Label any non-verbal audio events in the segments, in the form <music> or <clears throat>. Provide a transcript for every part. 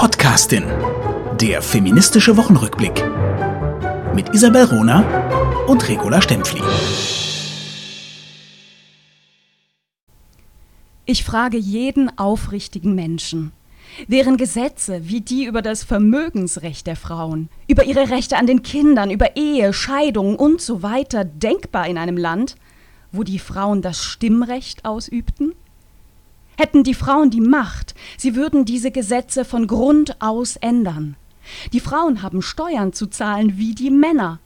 Podcastin. Der feministische Wochenrückblick. Mit Isabel Rona und Regula Stempfli. Ich frage jeden aufrichtigen Menschen. Wären Gesetze wie die über das Vermögensrecht der Frauen, über ihre Rechte an den Kindern, über Ehe, Scheidung und so weiter denkbar in einem Land, wo die Frauen das Stimmrecht ausübten? Hätten die Frauen die Macht, sie würden diese Gesetze von Grund aus ändern. Die Frauen haben Steuern zu zahlen wie die Männer.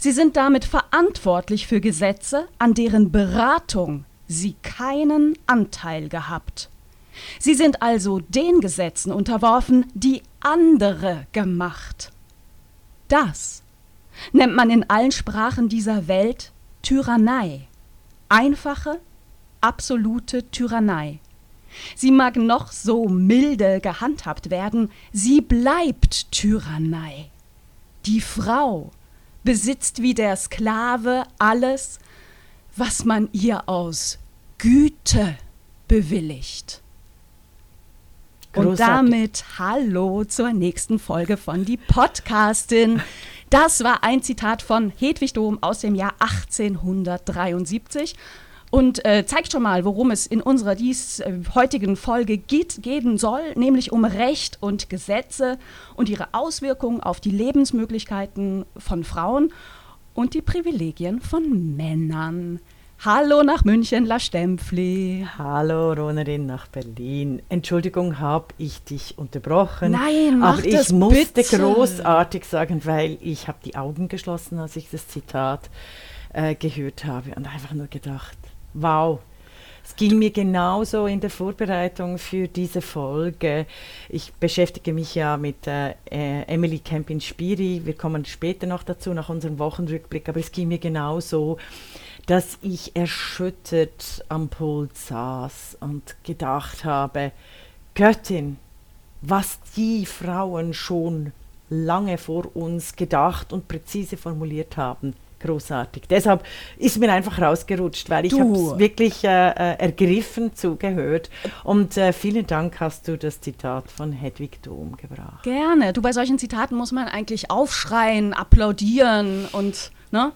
Sie sind damit verantwortlich für Gesetze, an deren Beratung sie keinen Anteil gehabt. Sie sind also den Gesetzen unterworfen, die andere gemacht. Das nennt man in allen Sprachen dieser Welt Tyrannei. Einfache, absolute Tyrannei. Sie mag noch so milde gehandhabt werden, sie bleibt Tyrannei. Die Frau besitzt wie der Sklave alles, was man ihr aus Güte bewilligt. Großartig. Und damit hallo zur nächsten Folge von Die Podcastin. Das war ein Zitat von Hedwig Dom aus dem Jahr 1873 und äh, zeigt schon mal, worum es in unserer dies äh, heutigen Folge geht, gehen soll, nämlich um Recht und Gesetze und ihre Auswirkungen auf die Lebensmöglichkeiten von Frauen und die Privilegien von Männern. Hallo nach München, La Stempfli. Hallo, Ronerin nach Berlin. Entschuldigung, habe ich dich unterbrochen. Nein, mach aber ich das musste bitte. großartig sagen, weil ich habe die Augen geschlossen, als ich das Zitat äh, gehört habe und einfach nur gedacht, wow. Es ging mir genauso in der Vorbereitung für diese Folge. Ich beschäftige mich ja mit äh, Emily Campin Spiri. Wir kommen später noch dazu, nach unserem Wochenrückblick. Aber es ging mir genauso, dass ich erschüttert am Pult saß und gedacht habe, Göttin, was die Frauen schon lange vor uns gedacht und präzise formuliert haben großartig. Deshalb ist mir einfach rausgerutscht, weil ich habe es wirklich äh, äh, ergriffen zugehört. Und äh, vielen Dank hast du das Zitat von Hedwig Dom gebracht. Gerne. Du, bei solchen Zitaten muss man eigentlich aufschreien, applaudieren und, ne?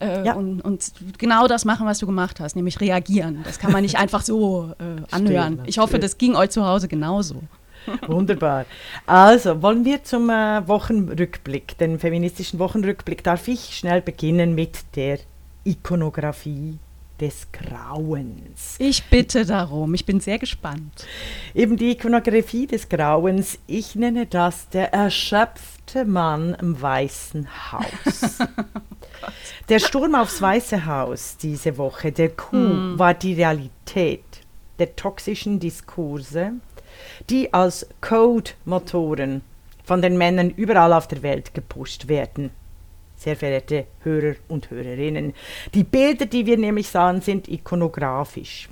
Äh, ja. und, und, genau das machen, was du gemacht hast, nämlich reagieren. Das kann man nicht <laughs> einfach so äh, anhören. Stimmt, ich hoffe, das ging euch zu Hause genauso. <laughs> Wunderbar. Also, wollen wir zum äh, Wochenrückblick, den feministischen Wochenrückblick, darf ich schnell beginnen mit der Ikonografie des Grauens. Ich bitte darum, ich bin sehr gespannt. Eben die Ikonografie des Grauens, ich nenne das der erschöpfte Mann im Weißen Haus. <laughs> oh der Sturm aufs Weiße Haus diese Woche, der Coup, hm. war die Realität der toxischen Diskurse, die als Code-Motoren von den Männern überall auf der Welt gepusht werden. Sehr verehrte Hörer und Hörerinnen, die Bilder, die wir nämlich sahen, sind ikonografisch.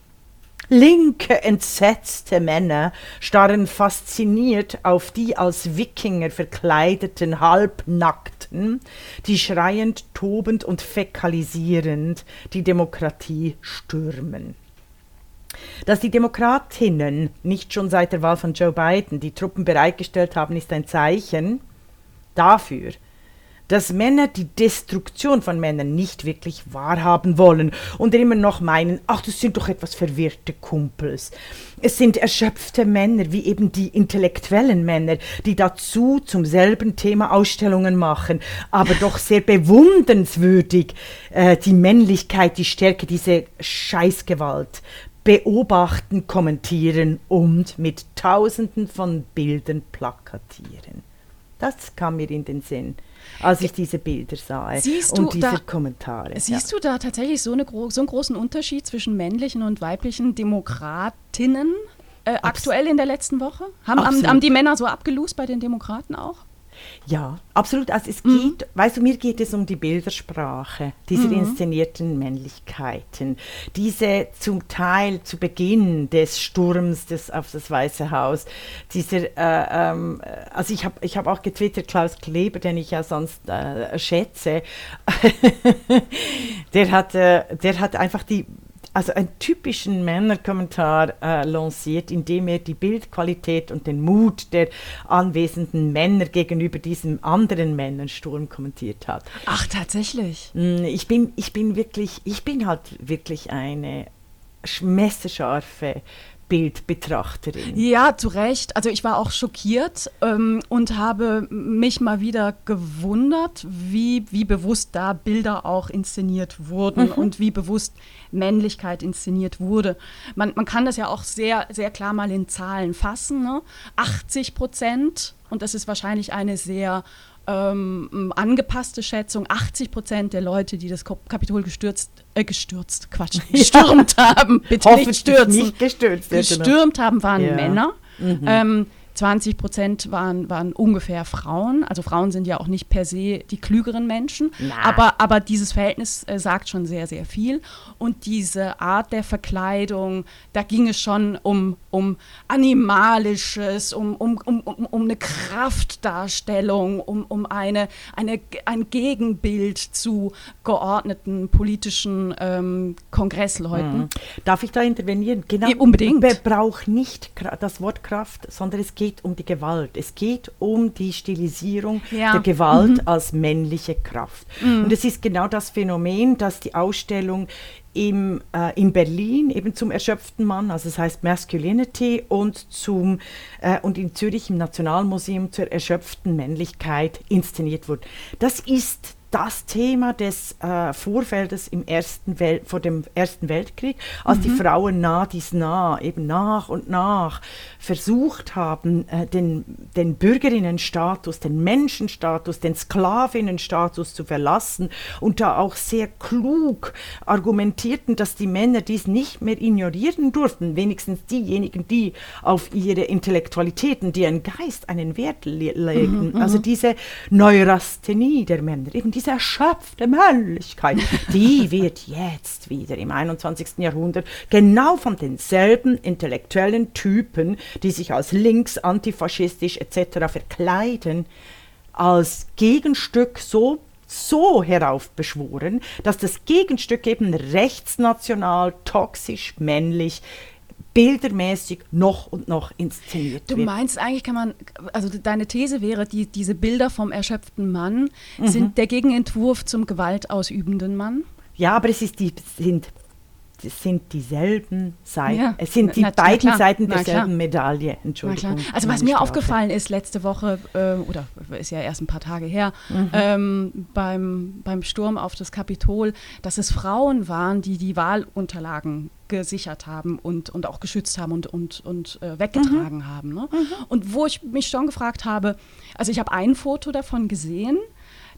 Linke, entsetzte Männer starren fasziniert auf die als Wikinger verkleideten Halbnackten, die schreiend, tobend und fäkalisierend die Demokratie stürmen. Dass die Demokratinnen nicht schon seit der Wahl von Joe Biden die Truppen bereitgestellt haben, ist ein Zeichen dafür, dass Männer die Destruktion von Männern nicht wirklich wahrhaben wollen und immer noch meinen, ach, das sind doch etwas verwirrte Kumpels. Es sind erschöpfte Männer, wie eben die intellektuellen Männer, die dazu zum selben Thema Ausstellungen machen, aber <laughs> doch sehr bewundernswürdig äh, die Männlichkeit, die Stärke, diese Scheißgewalt beobachten, kommentieren und mit tausenden von Bildern plakatieren. Das kam mir in den Sinn, als ich diese Bilder sah siehst und diese da, Kommentare. Siehst ja. du da tatsächlich so, eine, so einen großen Unterschied zwischen männlichen und weiblichen Demokratinnen äh, aktuell in der letzten Woche? Haben, haben, haben die Männer so abgelost bei den Demokraten auch? Ja, absolut. Also es mhm. geht, weißt du, mir geht es um die Bildersprache dieser mhm. inszenierten Männlichkeiten. Diese zum Teil zu Beginn des Sturms des, auf das Weiße Haus, dieser, äh, ähm, also ich habe ich hab auch getwittert, Klaus Kleber, den ich ja sonst äh, schätze, <laughs> der, hat, äh, der hat einfach die also einen typischen Männerkommentar äh, lanciert, indem er die Bildqualität und den Mut der anwesenden Männer gegenüber diesem anderen Männersturm kommentiert hat. Ach, tatsächlich. Mm, ich bin, ich bin wirklich, ich bin halt wirklich eine messerscharfe Bildbetrachterin. Ja, zu Recht. Also ich war auch schockiert ähm, und habe mich mal wieder gewundert, wie, wie bewusst da Bilder auch inszeniert wurden mhm. und wie bewusst Männlichkeit inszeniert wurde. Man, man kann das ja auch sehr, sehr klar mal in Zahlen fassen. Ne? 80 Prozent, und das ist wahrscheinlich eine sehr ähm, angepasste Schätzung, 80 Prozent der Leute, die das Kapitol gestürzt, äh, gestürzt, Quatsch, <laughs> gestürmt ja. haben, bitte nicht stürzen, nicht gestürzt, gestürmt haben, waren ja. Männer. Mhm. Ähm, 20 Prozent waren, waren ungefähr Frauen. Also Frauen sind ja auch nicht per se die klügeren Menschen. Aber, aber dieses Verhältnis äh, sagt schon sehr, sehr viel. Und diese Art der Verkleidung, da ging es schon um, um Animalisches, um, um, um, um, um eine Kraftdarstellung, um, um eine, eine, ein Gegenbild zu geordneten politischen ähm, Kongressleuten. Mhm. Darf ich da intervenieren? Genau. Ja, unbedingt. Braucht nicht das Wort Kraft, sondern es geht geht um die Gewalt. Es geht um die Stilisierung ja. der Gewalt mhm. als männliche Kraft. Mhm. Und es ist genau das Phänomen, dass die Ausstellung im, äh, in Berlin eben zum erschöpften Mann, also das heißt Masculinity, und, zum, äh, und in Zürich im Nationalmuseum zur erschöpften Männlichkeit inszeniert wurde. Das ist das Thema des äh, Vorfeldes im ersten Wel vor dem Ersten Weltkrieg, als mhm. die Frauen nah dies nah, eben nach und nach versucht haben, äh, den, den Bürgerinnenstatus, den Menschenstatus, den Sklavinnenstatus zu verlassen und da auch sehr klug argumentierten, dass die Männer dies nicht mehr ignorieren durften, wenigstens diejenigen, die auf ihre Intellektualitäten, die ihren Geist einen Wert le legen. Mhm, also mhm. diese Neurasthenie der Männer, eben diese erschöpfte Männlichkeit, die <laughs> wird jetzt wieder im 21. Jahrhundert genau von denselben intellektuellen Typen, die sich als links, antifaschistisch etc. verkleiden, als Gegenstück so so heraufbeschworen, dass das Gegenstück eben rechtsnational, toxisch, männlich bildermäßig noch und noch inszeniert du wird. Du meinst eigentlich kann man, also deine These wäre, die, diese Bilder vom erschöpften Mann mhm. sind der Gegenentwurf zum gewaltausübenden Mann? Ja, aber es ist die, sind es sind dieselben Seiten, ja, es sind die na, beiden na Seiten derselben Medaille, Entschuldigung. Also was mir Sprache. aufgefallen ist letzte Woche, äh, oder ist ja erst ein paar Tage her, mhm. ähm, beim, beim Sturm auf das Kapitol, dass es Frauen waren, die die Wahlunterlagen gesichert haben und, und auch geschützt haben und, und, und äh, weggetragen mhm. haben. Ne? Mhm. Und wo ich mich schon gefragt habe, also ich habe ein Foto davon gesehen,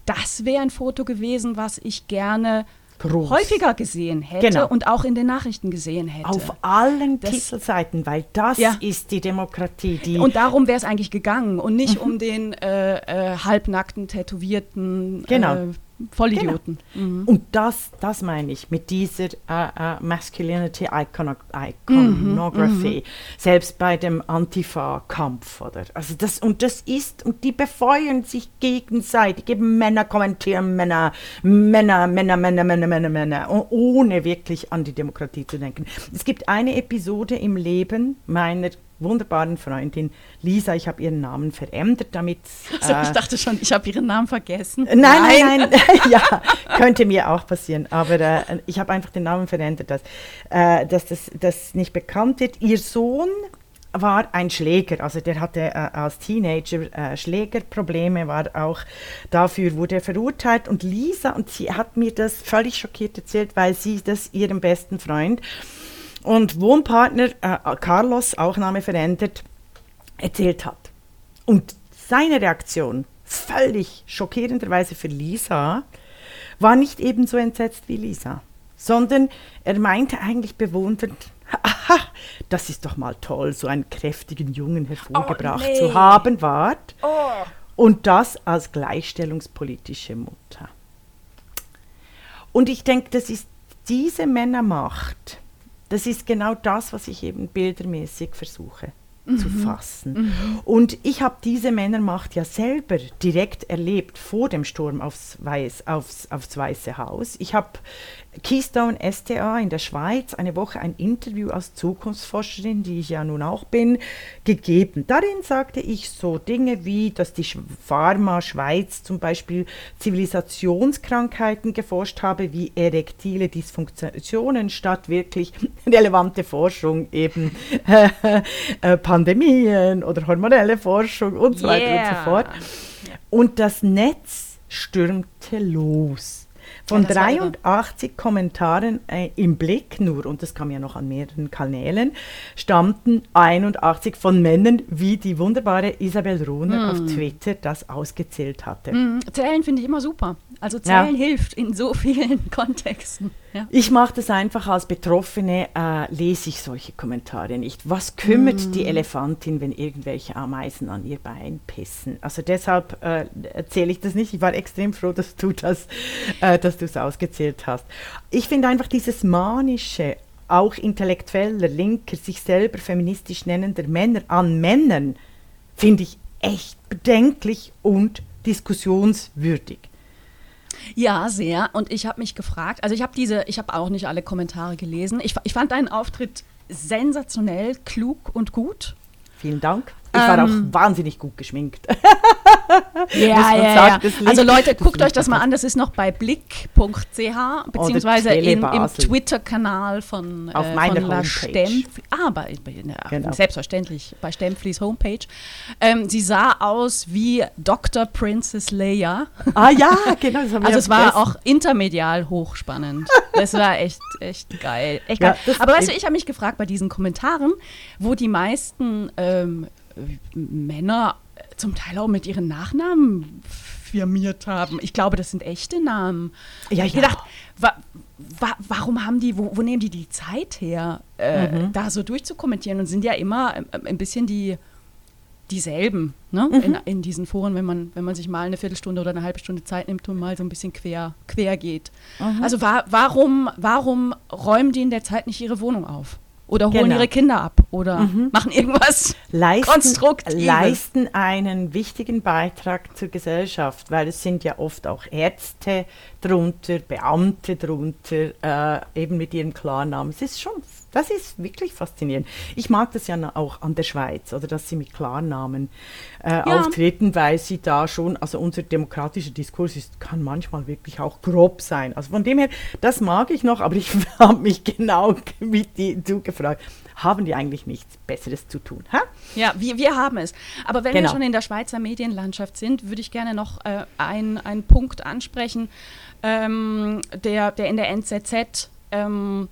das wäre ein Foto gewesen, was ich gerne Groß. häufiger gesehen hätte genau. und auch in den Nachrichten gesehen hätte. Auf allen das, Titelseiten, weil das ja. ist die Demokratie. Die und darum wäre es eigentlich gegangen und nicht mhm. um den äh, äh, halbnackten, tätowierten genau. äh, Vollidioten. Genau. Mhm. Und das, das meine ich mit dieser äh, äh, Masculinity Icono Iconography, mhm. selbst bei dem Antifa-Kampf. Oder? Also das, und das ist, und die befeuern sich gegenseitig, geben Männer kommentieren Männer, Männer, Männer, Männer, Männer, Männer, Männer, ohne wirklich an die Demokratie zu denken. Es gibt eine Episode im Leben meiner wunderbaren Freundin Lisa. Ich habe ihren Namen verändert, damit. <laughs> Also, äh, ich dachte schon, ich habe ihren Namen vergessen. Nein, nein, nein. <laughs> <laughs> ja, könnte mir auch passieren. Aber äh, ich habe einfach den Namen verändert, dass, äh, dass das, das nicht bekannt wird. Ihr Sohn war ein Schläger, also der hatte äh, als Teenager äh, Schlägerprobleme, war auch dafür, wurde er verurteilt und Lisa, und sie hat mir das völlig schockiert erzählt, weil sie das ihrem besten Freund und Wohnpartner äh, Carlos, auch Name verändert, erzählt hat. Und seine Reaktion, völlig schockierenderweise für Lisa, war nicht ebenso entsetzt wie Lisa, sondern er meinte eigentlich bewundernd, aha, das ist doch mal toll, so einen kräftigen Jungen hervorgebracht oh, nee. zu haben, wart. Oh. Und das als gleichstellungspolitische Mutter. Und ich denke, das ist diese Männermacht, das ist genau das, was ich eben bildermäßig versuche mhm. zu fassen. Mhm. Und ich habe diese Männermacht ja selber direkt erlebt vor dem Sturm aufs, Weiß, aufs, aufs Weiße Haus. Ich habe Keystone STA in der Schweiz eine Woche ein Interview als Zukunftsforscherin, die ich ja nun auch bin, gegeben. Darin sagte ich so Dinge wie, dass die Pharma Schweiz zum Beispiel Zivilisationskrankheiten geforscht habe, wie erektile Dysfunktionen, statt wirklich <laughs> relevante Forschung, eben <laughs> äh, Pandemien oder hormonelle Forschung und so weiter yeah. und so fort. Und das Netz stürmte los. Von ja, 83 Kommentaren äh, im Blick nur, und das kam ja noch an mehreren Kanälen, stammten 81 von Männern, wie die wunderbare Isabel Rohner mm. auf Twitter das ausgezählt hatte. Mm. Zählen finde ich immer super. Also Zählen ja. hilft in so <laughs> vielen Kontexten. Ja. Ich mache das einfach als Betroffene, äh, lese ich solche Kommentare nicht. Was kümmert mm. die Elefantin, wenn irgendwelche Ameisen an ihr Bein pissen? Also deshalb äh, erzähle ich das nicht. Ich war extrem froh, dass du das, äh, dass du es ausgezählt hast. Ich finde einfach dieses manische, auch intellektueller, linker, sich selber feministisch nennender Männer an Männern, finde ich echt bedenklich und diskussionswürdig. Ja, sehr. Und ich habe mich gefragt, also ich habe diese, ich habe auch nicht alle Kommentare gelesen. Ich, ich fand deinen Auftritt sensationell, klug und gut. Vielen Dank. Ich war ähm, auch wahnsinnig gut geschminkt. <laughs> ja, ja, ja. Also Leute, guckt euch das mal an. Das ist noch bei blick.ch beziehungsweise im, im Twitter-Kanal von, Auf äh, meiner von Stempf. Ah, bei, ja, genau. selbstverständlich bei Stempflis Homepage. Ähm, sie sah aus wie Dr. Princess Leia. Ah ja, genau. Das haben <laughs> also es war auch intermedial hochspannend. Das war echt, echt geil. Echt geil. Ja, Aber weißt du, ich habe mich gefragt bei diesen Kommentaren, wo die meisten ähm, Männer zum Teil auch mit ihren Nachnamen firmiert haben. Ich glaube, das sind echte Namen. Ja, ich ja. gedacht, wa, wa, warum haben die, wo, wo, nehmen die die Zeit her, äh, mhm. da so durchzukommentieren und sind ja immer äh, ein bisschen die dieselben ne? Mhm. in, in, diesen Foren, wenn man, wenn man sich mal eine Viertelstunde oder eine halbe Stunde Zeit nimmt und mal so ein bisschen quer, quer geht. Mhm. Also wa warum, warum räumen die in der Zeit nicht ihre Wohnung auf? Oder holen genau. ihre Kinder ab oder mhm. machen irgendwas leisten, Konstruktives. Leisten einen wichtigen Beitrag zur Gesellschaft, weil es sind ja oft auch Ärzte drunter, Beamte drunter, äh, eben mit ihrem Klarnamen. Es ist schon, das ist wirklich faszinierend. Ich mag das ja auch an der Schweiz, oder dass sie mit Klarnamen äh, ja. auftreten, weil sie da schon, also unser demokratischer Diskurs ist, kann manchmal wirklich auch grob sein. Also von dem her, das mag ich noch, aber ich <laughs> habe mich genau mit die, du gefragt, haben die eigentlich nichts Besseres zu tun? Ha? Ja, wir, wir haben es. Aber wenn genau. wir schon in der Schweizer Medienlandschaft sind, würde ich gerne noch äh, einen Punkt ansprechen, ähm, der, der in der NZZ ähm,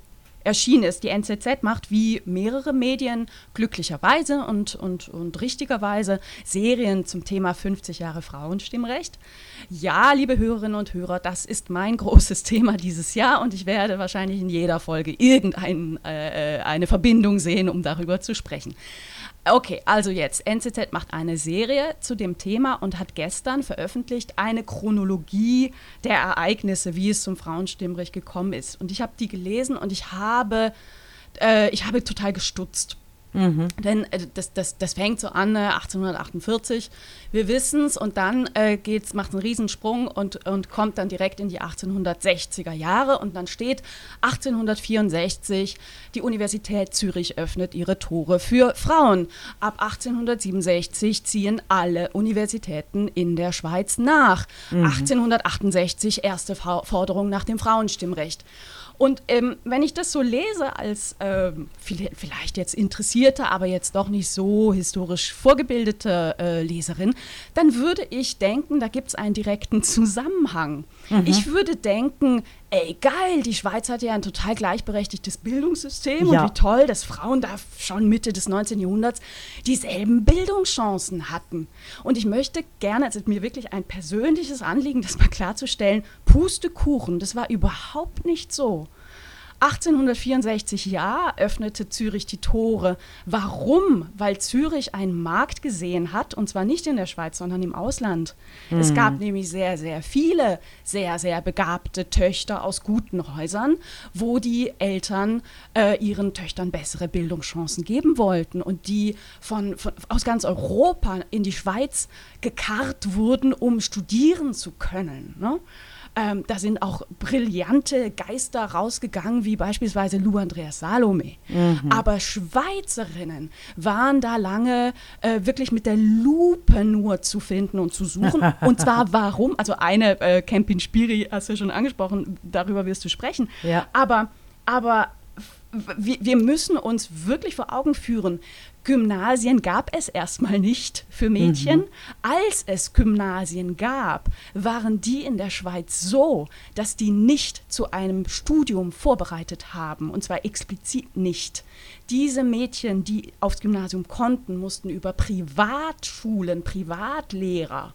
erschienen ist. Die NZZ macht wie mehrere Medien glücklicherweise und, und, und richtigerweise Serien zum Thema 50 Jahre Frauenstimmrecht. Ja, liebe Hörerinnen und Hörer, das ist mein großes <laughs> Thema dieses Jahr und ich werde wahrscheinlich in jeder Folge irgendeine äh, Verbindung sehen, um darüber zu sprechen. Okay, also jetzt, NZZ macht eine Serie zu dem Thema und hat gestern veröffentlicht eine Chronologie der Ereignisse, wie es zum Frauenstimmrecht gekommen ist. Und ich habe die gelesen und ich habe, äh, ich habe total gestutzt. Mhm. Denn äh, das, das, das fängt so an, äh, 1848, wir wissen es, und dann äh, geht's, macht einen Riesensprung und, und kommt dann direkt in die 1860er Jahre und dann steht 1864, die Universität Zürich öffnet ihre Tore für Frauen. Ab 1867 ziehen alle Universitäten in der Schweiz nach. Mhm. 1868 erste Forderung nach dem Frauenstimmrecht. Und ähm, wenn ich das so lese als ähm, vielleicht jetzt interessierte, aber jetzt doch nicht so historisch vorgebildete äh, Leserin, dann würde ich denken, da gibt es einen direkten Zusammenhang. Mhm. Ich würde denken, ey, geil, die Schweiz hat ja ein total gleichberechtigtes Bildungssystem ja. und wie toll, dass Frauen da schon Mitte des 19. Jahrhunderts dieselben Bildungschancen hatten. Und ich möchte gerne, es ist mir wirklich ein persönliches Anliegen, das mal klarzustellen, Pustekuchen, das war überhaupt nicht so. 1864 ja öffnete Zürich die Tore. Warum? Weil Zürich einen Markt gesehen hat, und zwar nicht in der Schweiz, sondern im Ausland. Mhm. Es gab nämlich sehr, sehr viele sehr, sehr begabte Töchter aus guten Häusern, wo die Eltern äh, ihren Töchtern bessere Bildungschancen geben wollten und die von, von, aus ganz Europa in die Schweiz gekarrt wurden, um studieren zu können. Ne? Ähm, da sind auch brillante Geister rausgegangen, wie beispielsweise Lou Andreas Salome. Mhm. Aber Schweizerinnen waren da lange äh, wirklich mit der Lupe nur zu finden und zu suchen. <laughs> und zwar warum? Also eine, äh, Campin Spiri, hast du schon angesprochen, darüber wirst du sprechen. Ja. Aber, aber wir, wir müssen uns wirklich vor Augen führen, Gymnasien gab es erstmal nicht für Mädchen. Mhm. Als es Gymnasien gab, waren die in der Schweiz so, dass die nicht zu einem Studium vorbereitet haben, und zwar explizit nicht. Diese Mädchen, die aufs Gymnasium konnten, mussten über Privatschulen, Privatlehrer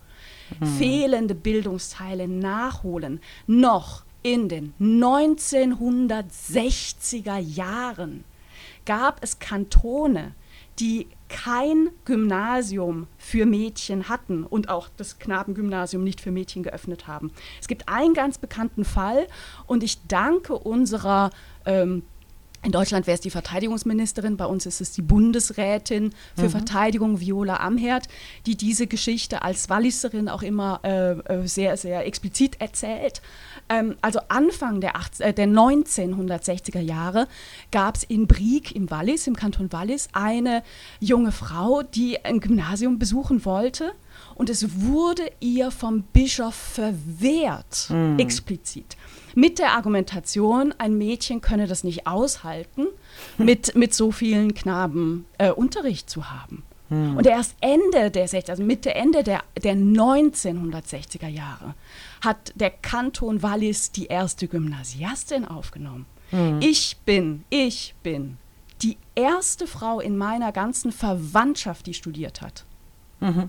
mhm. fehlende Bildungsteile nachholen. Noch in den 1960er Jahren gab es Kantone, die kein Gymnasium für Mädchen hatten und auch das Knabengymnasium nicht für Mädchen geöffnet haben. Es gibt einen ganz bekannten Fall und ich danke unserer ähm, in Deutschland wäre es die Verteidigungsministerin, bei uns ist es die Bundesrätin für mhm. Verteidigung, Viola Amherd, die diese Geschichte als Walliserin auch immer äh, äh sehr, sehr explizit erzählt. Ähm, also Anfang der, 18, äh, der 1960er Jahre gab es in Brieg im Wallis, im Kanton Wallis, eine junge Frau, die ein Gymnasium besuchen wollte. Und es wurde ihr vom Bischof verwehrt, mhm. explizit mit der Argumentation, ein Mädchen könne das nicht aushalten, mit, mit so vielen Knaben äh, Unterricht zu haben. Hm. Und erst Ende der 60 also Mitte, Ende der, der 1960er Jahre hat der Kanton Wallis die erste Gymnasiastin aufgenommen. Hm. Ich bin, ich bin die erste Frau in meiner ganzen Verwandtschaft, die studiert hat. Mhm.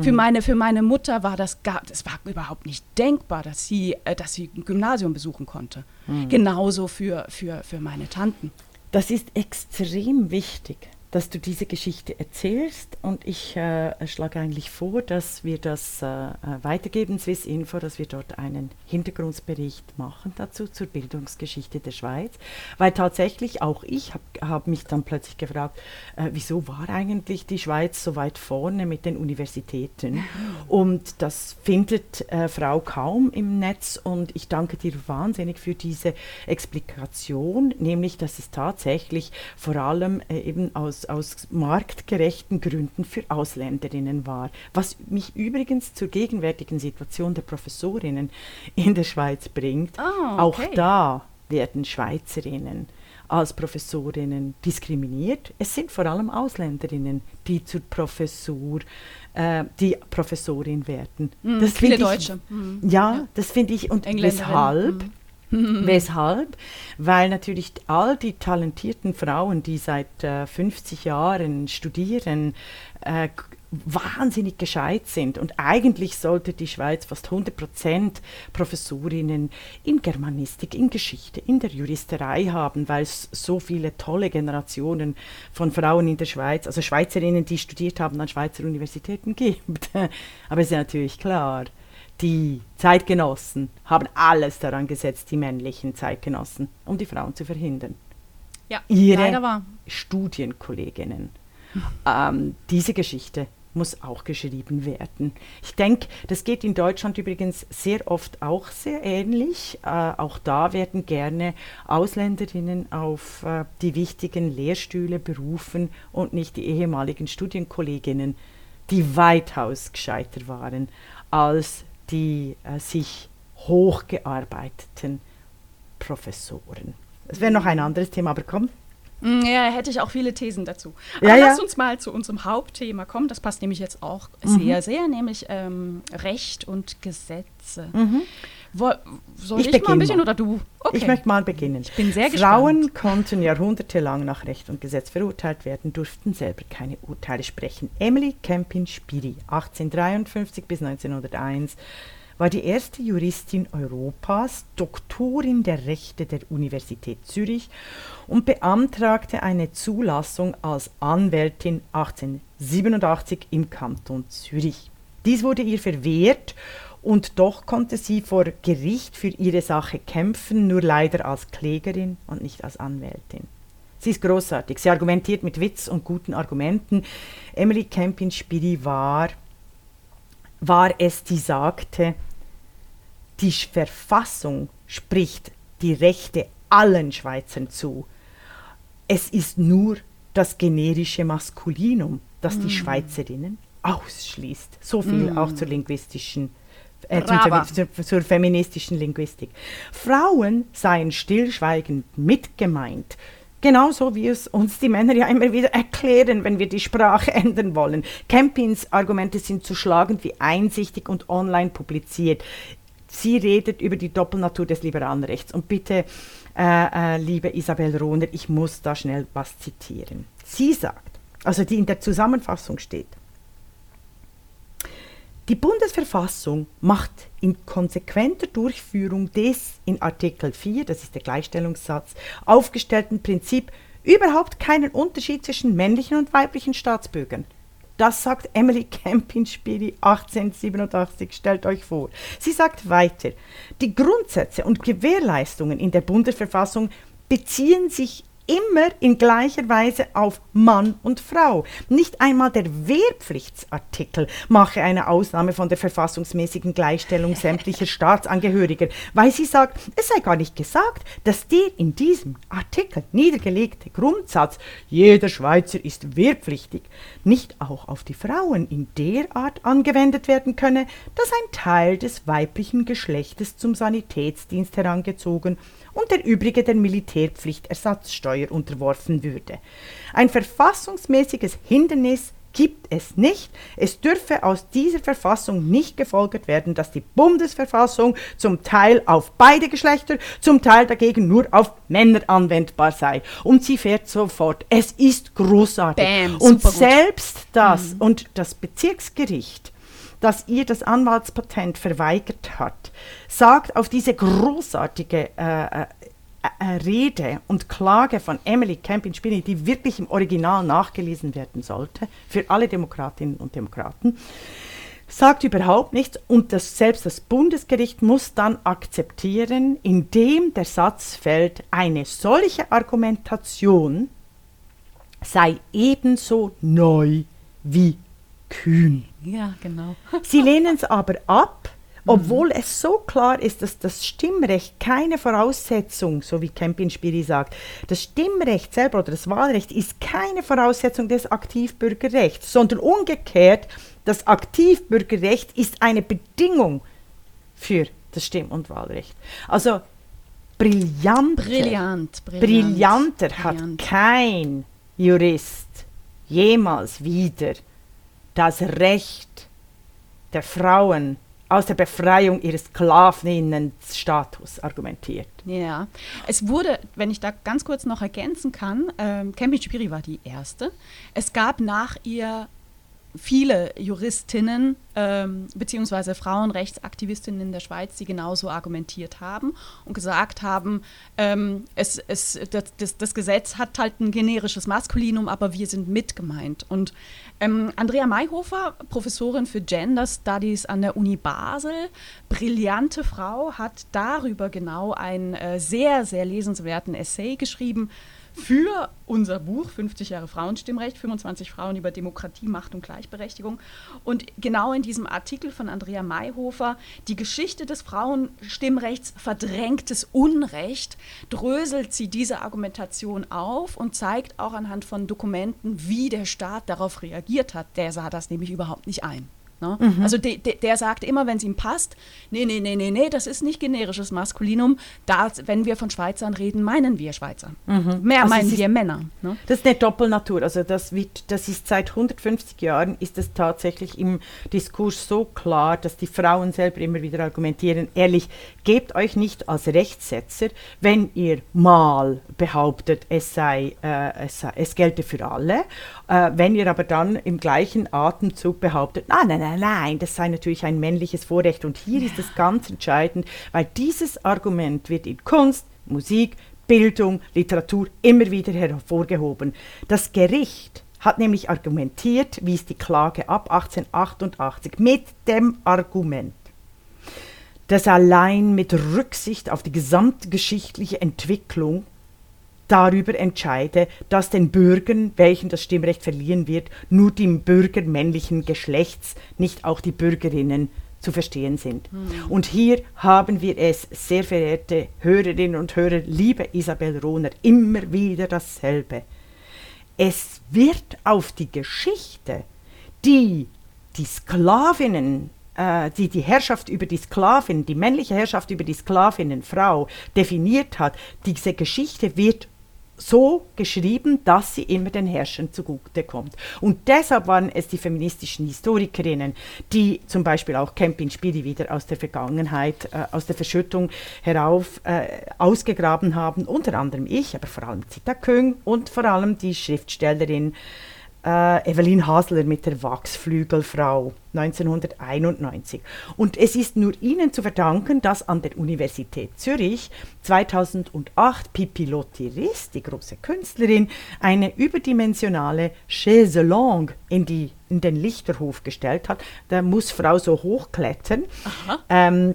Für, mhm. meine, für meine Mutter war das gar, das war überhaupt nicht denkbar, dass sie, äh, dass sie ein Gymnasium besuchen konnte. Mhm. Genauso für, für, für meine Tanten. Das ist extrem wichtig dass du diese Geschichte erzählst. Und ich äh, schlage eigentlich vor, dass wir das äh, äh, weitergeben, Swiss Info, dass wir dort einen Hintergrundbericht machen dazu zur Bildungsgeschichte der Schweiz, weil tatsächlich auch ich habe hab mich dann plötzlich gefragt, äh, wieso war eigentlich die Schweiz so weit vorne mit den Universitäten? <laughs> Und das findet äh, Frau kaum im Netz. Und ich danke dir wahnsinnig für diese Explikation, nämlich dass es tatsächlich vor allem äh, eben aus aus, marktgerechten Gründen für Ausländerinnen war. Was mich übrigens zur gegenwärtigen Situation der Professorinnen in der Schweiz bringt. Oh, okay. Auch da werden Schweizerinnen als Professorinnen diskriminiert. Es sind vor allem Ausländerinnen, die zur Professur, äh, die Professorin werden. Mhm, das viele Deutsche. Mhm. Ja, ja, das finde ich. Und weshalb? Mhm. <laughs> Weshalb? Weil natürlich all die talentierten Frauen, die seit äh, 50 Jahren studieren, äh, wahnsinnig gescheit sind. Und eigentlich sollte die Schweiz fast 100% Professorinnen in Germanistik, in Geschichte, in der Juristerei haben, weil es so viele tolle Generationen von Frauen in der Schweiz, also Schweizerinnen, die studiert haben an Schweizer Universitäten <laughs> gibt. Aber es ist natürlich klar, die Zeitgenossen haben alles daran gesetzt, die männlichen Zeitgenossen, um die Frauen zu verhindern. Ja, Ihre Studienkolleginnen. Ähm, diese Geschichte muss auch geschrieben werden. Ich denke, das geht in Deutschland übrigens sehr oft auch sehr ähnlich. Äh, auch da werden gerne Ausländerinnen auf äh, die wichtigen Lehrstühle berufen und nicht die ehemaligen Studienkolleginnen, die weitaus gescheiter waren als die äh, sich hochgearbeiteten Professoren. Das wäre noch ein anderes Thema, aber komm. Mm, ja, hätte ich auch viele Thesen dazu. Aber ja, lass ja. uns mal zu unserem Hauptthema kommen. Das passt nämlich jetzt auch mhm. sehr, sehr, nämlich ähm, Recht und Gesetze. Mhm. Soll ich, ich mal ein bisschen mal. oder du? Okay. Ich möchte mal beginnen. Ich bin sehr Frauen gespannt. konnten jahrhundertelang nach Recht und Gesetz verurteilt werden, durften selber keine Urteile sprechen. Emily Kempin-Spiri, 1853 bis 1901, war die erste Juristin Europas, Doktorin der Rechte der Universität Zürich und beantragte eine Zulassung als Anwältin 1887 im Kanton Zürich. Dies wurde ihr verwehrt und doch konnte sie vor Gericht für ihre Sache kämpfen, nur leider als Klägerin und nicht als Anwältin. Sie ist großartig. Sie argumentiert mit Witz und guten Argumenten. Emily Kempin-Spiri war, war es, die sagte, Die Verfassung spricht die Rechte allen Schweizern zu. Es ist nur das generische Maskulinum, das die Schweizerinnen ausschließt. So viel auch zur linguistischen äh, zur, zur feministischen Linguistik. Frauen seien stillschweigend mitgemeint. Genauso wie es uns die Männer ja immer wieder erklären, wenn wir die Sprache <laughs> ändern wollen. Campins Argumente sind so schlagend wie einsichtig und online publiziert. Sie redet über die Doppelnatur des liberalen Rechts. Und bitte, äh, äh, liebe Isabel Rohner, ich muss da schnell was zitieren. Sie sagt, also die in der Zusammenfassung steht, die Bundesverfassung macht in konsequenter Durchführung des in Artikel 4, das ist der Gleichstellungssatz, aufgestellten Prinzip überhaupt keinen Unterschied zwischen männlichen und weiblichen Staatsbürgern. Das sagt Emily Kempinspiri 1887, stellt euch vor. Sie sagt weiter, die Grundsätze und Gewährleistungen in der Bundesverfassung beziehen sich immer in gleicher Weise auf Mann und Frau. Nicht einmal der Wehrpflichtsartikel mache eine Ausnahme von der verfassungsmäßigen Gleichstellung sämtlicher <laughs> Staatsangehöriger, weil sie sagt, es sei gar nicht gesagt, dass der in diesem Artikel niedergelegte Grundsatz, jeder Schweizer ist wehrpflichtig, nicht auch auf die Frauen in der Art angewendet werden könne, dass ein Teil des weiblichen Geschlechtes zum Sanitätsdienst herangezogen und der übrige der Militärpflichtersatzsteuer unterworfen würde. Ein verfassungsmäßiges Hindernis gibt es nicht. Es dürfe aus dieser Verfassung nicht gefolgert werden, dass die Bundesverfassung zum Teil auf beide Geschlechter, zum Teil dagegen nur auf Männer anwendbar sei. Und sie fährt sofort. Es ist großartig. Bam, und. Mhm. selbst das und das Bezirksgericht das ihr das Anwaltspatent verweigert hat, sagt auf diese großartige äh, äh, äh, Rede und Klage von Emily Campin-Spinny, die wirklich im Original nachgelesen werden sollte, für alle Demokratinnen und Demokraten, sagt überhaupt nichts und das, selbst das Bundesgericht muss dann akzeptieren, indem der Satz fällt, eine solche Argumentation sei ebenso neu wie kühn. Ja, genau. <laughs> Sie lehnen es aber ab, obwohl es so klar ist, dass das Stimmrecht keine Voraussetzung, so wie Kempin Spiri sagt, das Stimmrecht selber oder das Wahlrecht ist keine Voraussetzung des Aktivbürgerrechts, sondern umgekehrt, das Aktivbürgerrecht ist eine Bedingung für das Stimm- und Wahlrecht. Also brillanter, Brillant, brillant. brillanter hat Brillant. kein Jurist jemals wieder das Recht der Frauen aus der Befreiung ihres Sklavinnenstatus argumentiert. Ja, es wurde, wenn ich da ganz kurz noch ergänzen kann, ähm, Cambridge Spiri war die erste. Es gab nach ihr viele Juristinnen ähm, beziehungsweise Frauenrechtsaktivistinnen in der Schweiz, die genauso argumentiert haben und gesagt haben, ähm, es, es, das, das, das Gesetz hat halt ein generisches Maskulinum, aber wir sind mit gemeint. Und ähm, Andrea Mayhofer, Professorin für Gender Studies an der Uni Basel, brillante Frau, hat darüber genau einen äh, sehr, sehr lesenswerten Essay geschrieben für unser Buch 50 Jahre Frauenstimmrecht, 25 Frauen über Demokratie, Macht und Gleichberechtigung. Und genau in diesem Artikel von Andrea Mayhofer, die Geschichte des Frauenstimmrechts, verdrängtes Unrecht, dröselt sie diese Argumentation auf und zeigt auch anhand von Dokumenten, wie der Staat darauf reagiert hat. Der sah das nämlich überhaupt nicht ein. Ne? Also de, de, der sagt immer, wenn es ihm passt, nee, nee, nee, nee, nee, das ist nicht generisches Maskulinum. Da, wenn wir von Schweizern reden, meinen wir Schweizer. Mehr Also meinen ist- wir Männer. Ne? Das ist eine Doppelnatur. Also das, wird, das ist seit 150 Jahren ist es tatsächlich im Diskurs so klar, dass die Frauen selber immer wieder argumentieren, ehrlich, gebt euch nicht als Rechtssetzer, wenn ihr mal behauptet, es sei, äh, es, sei, es gelte für alle, äh, wenn ihr aber dann im gleichen Atemzug behauptet, nein, nein, nein, nein, das sei natürlich ein männliches Vorrecht. Und hier ist es ganz entscheidend, weil dieses Argument wird in Kunst, Musik, Bildung, Literatur immer wieder hervorgehoben. Das Gericht hat nämlich argumentiert, wies die Klage ab 1888 mit dem Argument, dass allein mit Rücksicht auf die gesamtgeschichtliche Entwicklung darüber entscheide, dass den Bürgern, welchen das Stimmrecht verliehen wird, nur die Bürger männlichen Geschlechts, nicht auch die Bürgerinnen zu verstehen sind. Und hier haben wir es, sehr verehrte Hörerinnen und Hörer, liebe Isabel Rohner, immer wieder dasselbe. Es wird auf die Geschichte, die die Sklavinnen, äh, die die Herrschaft über die Sklavin, die männliche Herrschaft über die Sklavinnenfrau definiert hat, diese Geschichte wird so geschrieben, dass sie immer den Herrschern zugutekommt. Und deshalb waren es die feministischen Historikerinnen, die zum Beispiel auch Campin Spiri wieder aus der Vergangenheit, äh, aus der Verschüttung herauf äh, ausgegraben haben. Unter anderem ich, aber vor allem Zita Küng und vor allem die Schriftstellerin äh, Evelyn Hasler mit der Wachsflügelfrau 1991. Und es ist nur ihnen zu verdanken, dass an der Universität Zürich 2008 Pippi Lottiris, die große Künstlerin, eine überdimensionale Chaise Longue in, die, in den Lichterhof gestellt hat. Da muss Frau so hochklettern. Ähm,